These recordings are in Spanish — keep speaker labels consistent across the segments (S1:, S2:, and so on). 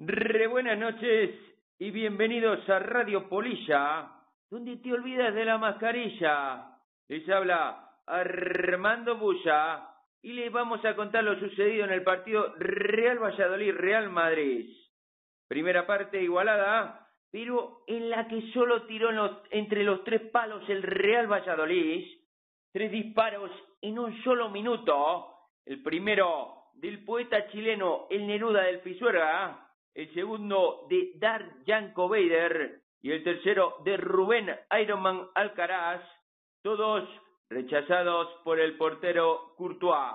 S1: Re buenas noches y bienvenidos a Radio Polilla, donde te olvidas de la mascarilla. Les habla Armando Bulla y les vamos a contar lo sucedido en el partido Real Valladolid-Real Madrid. Primera parte igualada, pero en la que solo tiró entre los tres palos el Real Valladolid. Tres disparos en un solo minuto. El primero del poeta chileno El Neruda del Pisuerga el segundo de Dar Yanko Bader y el tercero de Rubén Ironman Alcaraz, todos rechazados por el portero Courtois.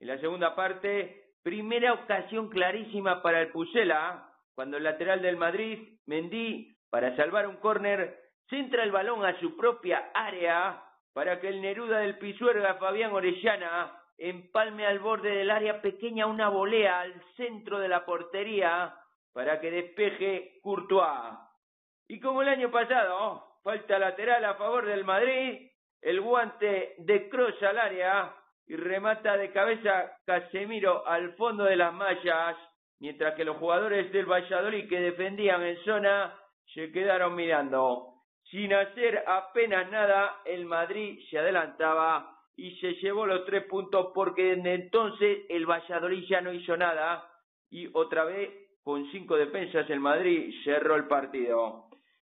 S1: En la segunda parte, primera ocasión clarísima para el Pusela, cuando el lateral del Madrid, Mendy, para salvar un córner, centra el balón a su propia área para que el Neruda del Pisuerga, Fabián Orellana, empalme al borde del área pequeña una volea al centro de la portería para que despeje Courtois. Y como el año pasado, falta lateral a favor del Madrid, el guante de Cross al área y remata de cabeza Casemiro al fondo de las mallas, mientras que los jugadores del Valladolid que defendían en zona se quedaron mirando. Sin hacer apenas nada, el Madrid se adelantaba y se llevó los tres puntos porque desde entonces el Valladolid ya no hizo nada y otra vez con cinco defensas el Madrid cerró el partido.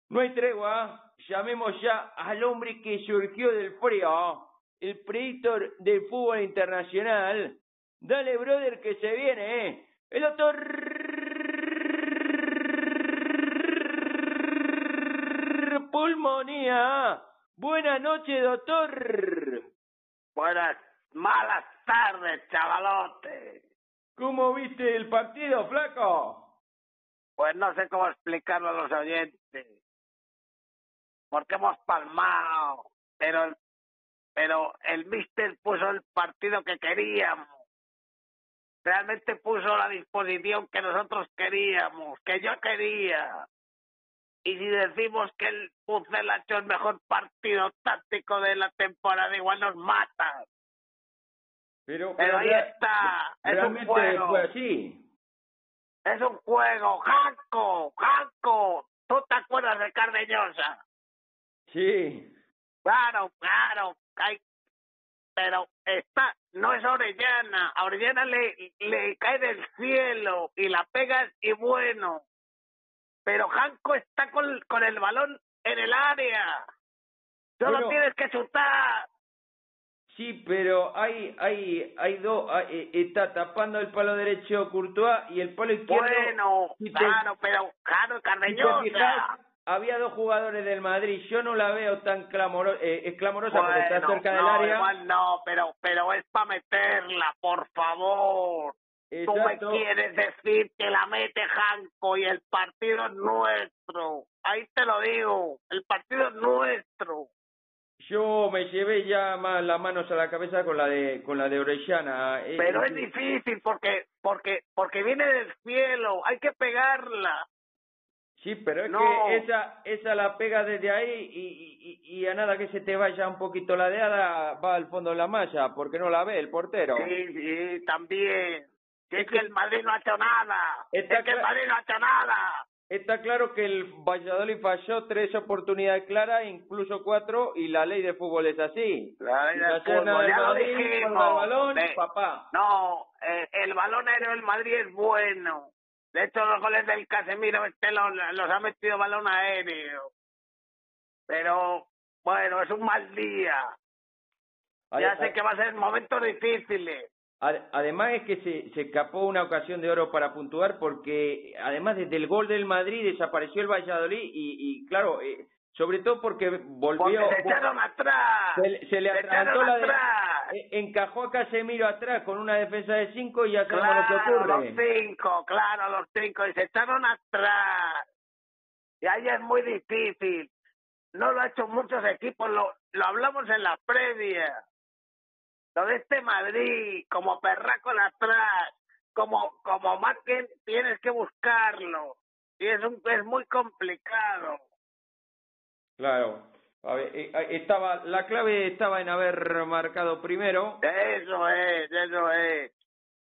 S1: No hay tregua, llamemos ya al hombre que surgió del frío, el predictor del fútbol internacional. Dale, brother, que se viene, ¿eh? El doctor Pulmonía. Buenas noches, doctor.
S2: Buenas, malas tardes, chavalote.
S1: ¿Cómo viste el partido, flaco?
S2: Pues no sé cómo explicarlo a los oyentes. Porque hemos palmado, pero pero el mister puso el partido que queríamos. Realmente puso la disposición que nosotros queríamos, que yo quería. Y si decimos que el Pucel ha hecho el mejor partido táctico de la temporada, igual nos mata.
S1: Pero,
S2: pero, ahí está. Es un juego.
S1: Fue así.
S2: Es un juego. Janco, Janco. ¿Tú te acuerdas de Cardeñosa?
S1: Sí.
S2: Claro, claro. Hay... Pero está, no es Orellana. A Orellana le, le cae del cielo y la pegas y bueno pero Janko está con, con el balón en el área. Solo tienes que chutar.
S1: Sí, pero hay hay hay dos eh, está tapando el palo derecho Courtois y el palo izquierdo.
S2: Bueno, claro, pero claro, Cardeñosa.
S1: había dos jugadores del Madrid. Yo no la veo tan clamoro, eh, clamorosa porque está cerca del área.
S2: Igual no, pero pero es para meterla, por favor. Tú me quieres decir que la mete Janko y el partido es nuestro. Ahí te lo digo, el partido es nuestro.
S1: Yo me llevé ya más las manos a la cabeza con la de con la de Orellana.
S2: Eh, Pero es difícil porque porque porque viene del cielo, hay que pegarla.
S1: Sí, pero es que esa esa la pega desde ahí y, y, y, a nada que se te vaya un poquito ladeada va al fondo de la malla porque no la ve el portero.
S2: Sí, sí, también. Es que el Madrid no ha hecho nada. es que el Madrid no ha hecho nada.
S1: Está claro que el Valladolid falló tres oportunidades claras, incluso cuatro, y la ley de fútbol es así.
S2: La ley de fútbol, ya lo dijimos.
S1: El balón, papá.
S2: No, eh, el balón aéreo del Madrid es bueno. De hecho, los goles del Casemiro este los, los ha metido balón aéreo. Pero, bueno, es un mal día. ya sé que va a ser momentos difíciles.
S1: Además es que se, se escapó una ocasión de oro para puntuar porque además desde el gol del Madrid desapareció el Valladolid y, y claro, eh, sobre todo porque volvió...
S2: Porque se echaron atrás.
S1: Se, le atrasó la de, eh, encajó a Casemiro atrás con una defensa de cinco y ya sabemos
S2: claro,
S1: lo que ocurre.
S2: los cinco, claro, los cinco, y se echaron atrás. Y ahí es muy difícil. No lo ha hecho muchos equipos, lo, lo hablamos en la previa lo de este Madrid, como perraco de atrás, como, como que tienes que buscarlo. Y es, un, es muy complicado.
S1: Claro. Eh, estaba, la clave estaba en haber marcado primero.
S2: Eso es, eso es.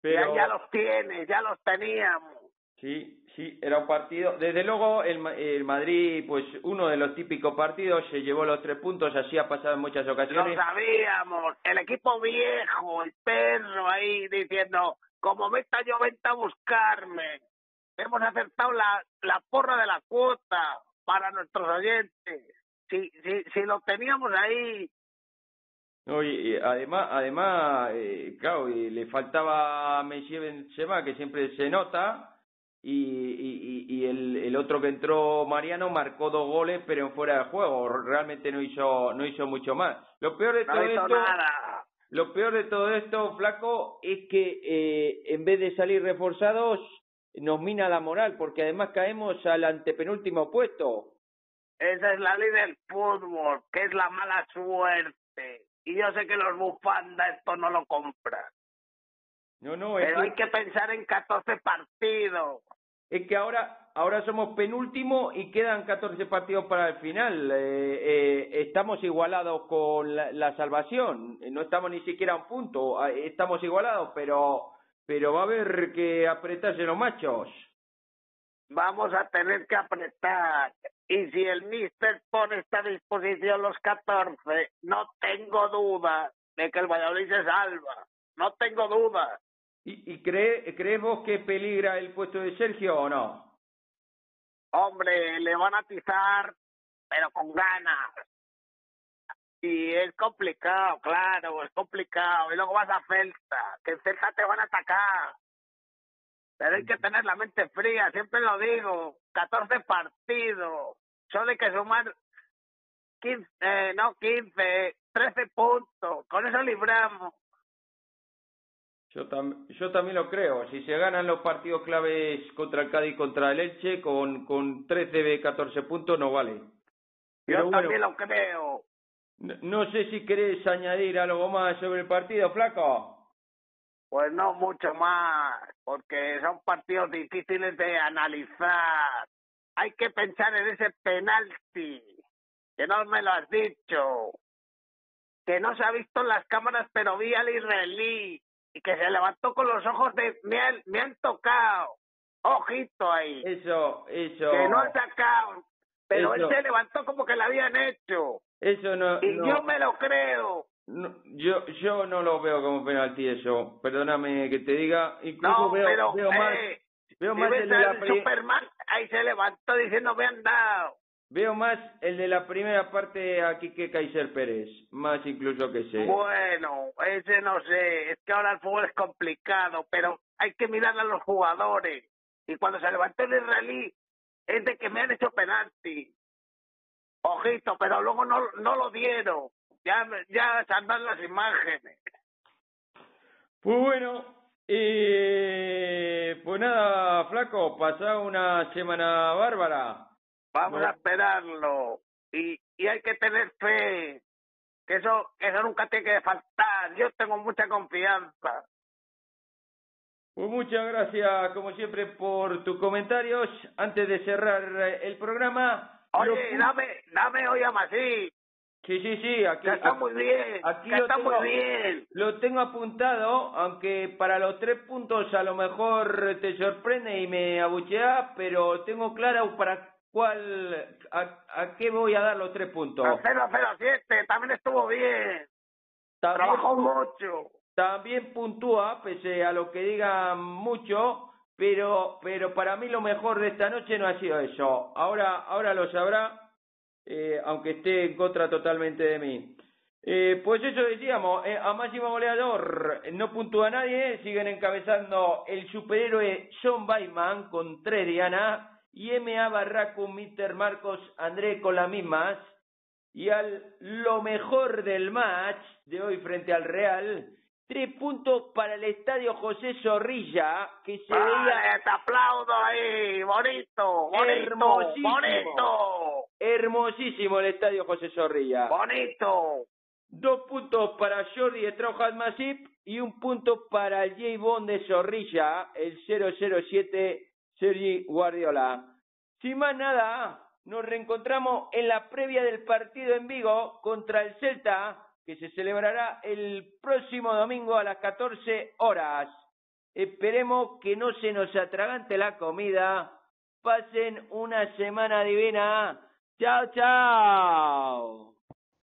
S2: Ya, ya los tienes, ya los teníamos.
S1: Sí, Sí, era un partido. Desde luego, el, el, Madrid, pues uno de los típicos partidos, se llevó los tres puntos, así ha pasado en muchas ocasiones.
S2: Lo sabíamos, el equipo viejo, el perro ahí diciendo, como meta yo, venta a buscarme. Hemos acertado la, la porra de la cuota para nuestros oyentes. Si, si, si lo teníamos ahí,
S1: y, además, además eh, claro, y le faltaba Messi Benzema, que siempre se nota, y, y, y el, el otro que entró Mariano marcó dos goles pero en fuera de juego. Realmente no hizo no hizo mucho más. Lo peor de todo esto lo peor de todo esto flaco es que eh, en vez de salir reforzados nos mina la moral porque además caemos al antepenúltimo puesto.
S2: Esa es la ley del fútbol que es la mala suerte. Y yo sé que los bufandas esto no lo compran
S1: no, no,
S2: Pero hay que pensar en 14 partidos.
S1: Es que ahora, ahora somos penúltimo y quedan 14 partidos para el final. Eh, eh, estamos igualados con la, la, salvación. No estamos ni siquiera a un punto. Ah, estamos igualados, pero, pero va a haber que apretarse los machos.
S2: Vamos a tener que apretar. Y si el Mister pone esta disposición los 14, no tengo duda de que el Valladolid se salva. No tengo duda.
S1: ¿Y, y cree, crees vos que peligra el puesto de Sergio o no?
S2: Hombre, le van a atizar, pero con ganas. Y es complicado, claro, es complicado. Y luego vas a Celta, que en Celta te van a atacar. Pero hay que tener la mente fría, siempre lo digo. 14 partidos, solo hay que sumar 15, eh, no 15, 13 puntos. Con eso libramos.
S1: Yo, tam yo también lo creo. Si se ganan los partidos claves contra el Cádiz y contra el Elche, con, con 13 de 14 puntos no vale.
S2: Pero yo bueno, también lo creo.
S1: No, no sé si querés añadir algo más sobre el partido, Flaco.
S2: Pues no mucho más, porque son partidos difíciles de analizar. Hay que pensar en ese penalti, que no me lo has dicho. Que no se ha visto en las cámaras, pero vi al israelí y que se levantó con los ojos de me han, me han tocado. Ojito ahí.
S1: Eso, eso.
S2: Que no han sacado. Pero eso. él se levantó como que lo habían hecho.
S1: Eso no.
S2: Y
S1: no.
S2: yo me lo creo.
S1: No, yo yo no lo veo como penalti eso. Perdóname que te diga. Incluso
S2: no,
S1: veo,
S2: pero,
S1: veo
S2: eh,
S1: más. Veo
S2: si
S1: más el de la
S2: Superman, ahí se levantó diciendo me han dado.
S1: Veo más el de la primera parte aquí que Kaiser Pérez. Más incluso que ese.
S2: Bueno, ese no sé. Es que ahora el fútbol es complicado, pero hay que mirar a los jugadores. Y cuando se levantó el israelí, es de que me han hecho penalti. Ojito, pero luego no, no lo dieron. Ya, ya las imágenes.
S1: Pues bueno, eh, pues nada, flaco, pasá una semana bárbara.
S2: Vamos a esperarlo. Y, y hay que tener fe. Que eso, que eso nunca tiene que faltar. Yo tengo mucha confianza.
S1: Pues muchas gracias, como siempre, por tus comentarios. Antes de cerrar eh, el programa.
S2: Oye, dame, dame hoy a Masí.
S1: Sí, sí, sí, aquí,
S2: Que está muy bien.
S1: aquí lo
S2: está
S1: tengo.
S2: muy bien.
S1: lo tengo apuntado, aunque para los tres puntos a lo mejor te sorprende y me abucheas, pero tengo claro para cuál, a, a qué voy a dar los tres puntos.
S2: A 007 también estuvo bien.
S1: También,
S2: Trabajó mucho.
S1: también puntúa, pese a lo que digan mucho, pero, pero para mí lo mejor de esta noche no ha sido eso. Ahora, ahora lo sabrá, eh, aunque esté en contra totalmente de mí. Eh, pues eso decíamos, eh, a máximo goleador no puntúa nadie, siguen encabezando el superhéroe John Baiman con tres dianas y MA Barraco, Mister Marcos, André con las mismas. Y al lo mejor del match de hoy frente al Real, tres puntos para el estadio José Zorrilla, que se veía
S2: Vale, te aplaudo ahí. Bonito, bonito,
S1: Hermosísimo.
S2: bonito,
S1: hermosísimo el estadio José Zorrilla.
S2: bonito.
S1: Dos puntos para Jordi Straujas Masip y un punto para el J. Bond de Zorrilla, el 007 Sergi Guardiola. Sin más nada, nos reencontramos en la previa del partido en Vigo contra el Celta, que se celebrará el próximo domingo a las 14 horas. Esperemos que no se nos atragante la comida Pasen una semana divina. Chao, chao.